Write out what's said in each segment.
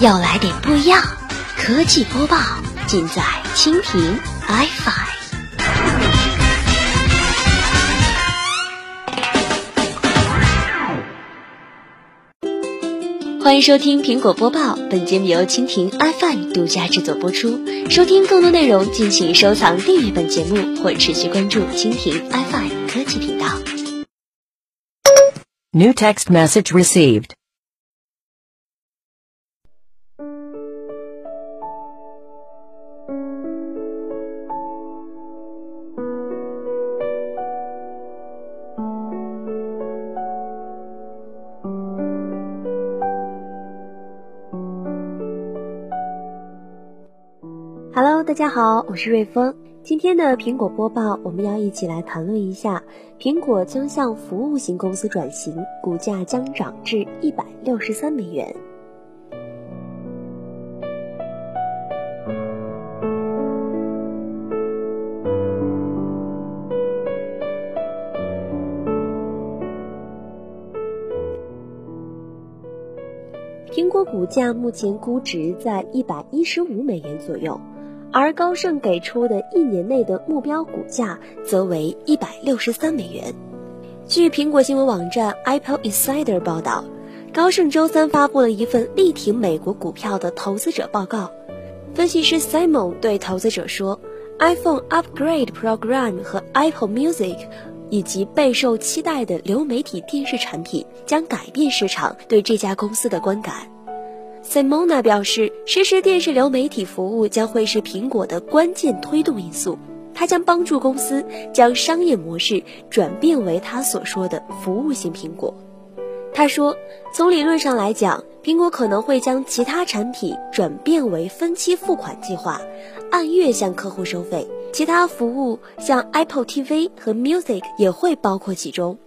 要来点不一样，科技播报尽在蜻蜓 iFi。欢迎收听苹果播报，本节目由蜻蜓 iFi 独家制作播出。收听更多内容，敬请收藏订阅本节目或持续关注蜻蜓 iFi 科技频道。New text message received. Hello，大家好，我是瑞丰。今天的苹果播报，我们要一起来谈论一下，苹果将向服务型公司转型，股价将涨至一百六十三美元。苹果股价目前估值在一百一十五美元左右。而高盛给出的一年内的目标股价则为一百六十三美元。据苹果新闻网站 Apple Insider 报道，高盛周三发布了一份力挺美国股票的投资者报告。分析师 Simon 对投资者说：“iPhone Upgrade Program 和 Apple Music 以及备受期待的流媒体电视产品将改变市场对这家公司的观感。” Simona 表示，实时电视流媒体服务将会是苹果的关键推动因素。它将帮助公司将商业模式转变为他所说的服务型苹果。他说，从理论上来讲，苹果可能会将其他产品转变为分期付款计划，按月向客户收费。其他服务像 Apple TV 和 Music 也会包括其中。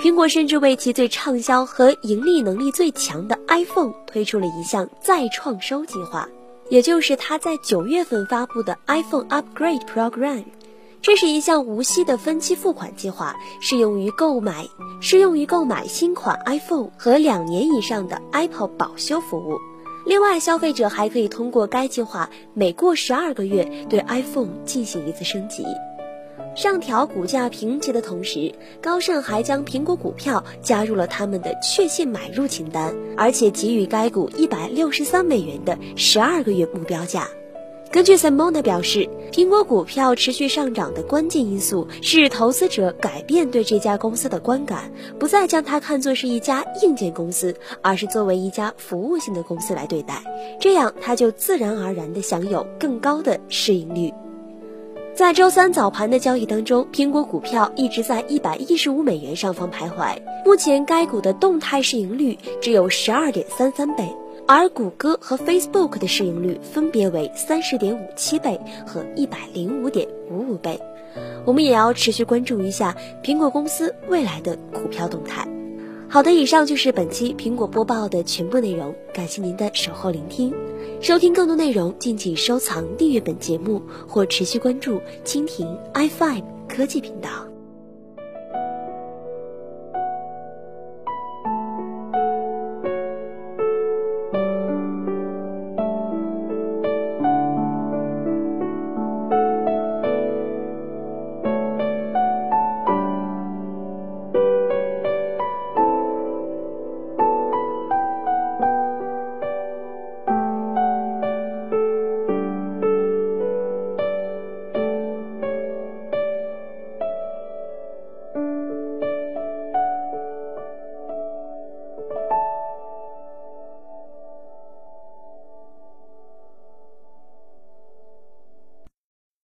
苹果甚至为其最畅销和盈利能力最强的 iPhone 推出了一项再创收计划，也就是它在九月份发布的 iPhone Upgrade Program。这是一项无息的分期付款计划，适用于购买适用于购买新款 iPhone 和两年以上的 Apple 保修服务。另外，消费者还可以通过该计划，每过十二个月对 iPhone 进行一次升级。上调股价评级的同时，高盛还将苹果股票加入了他们的确信买入清单，而且给予该股一百六十三美元的十二个月目标价。根据 Simona 表示，苹果股票持续上涨的关键因素是投资者改变对这家公司的观感，不再将它看作是一家硬件公司，而是作为一家服务性的公司来对待，这样它就自然而然地享有更高的市盈率。在周三早盘的交易当中，苹果股票一直在一百一十五美元上方徘徊。目前该股的动态市盈率只有十二点三三倍，而谷歌和 Facebook 的市盈率分别为三十点五七倍和一百零五点五五倍。我们也要持续关注一下苹果公司未来的股票动态。好的，以上就是本期苹果播报的全部内容，感谢您的守候聆听。收听更多内容，敬请收藏、订阅本节目或持续关注蜻蜓 iFi 科技频道。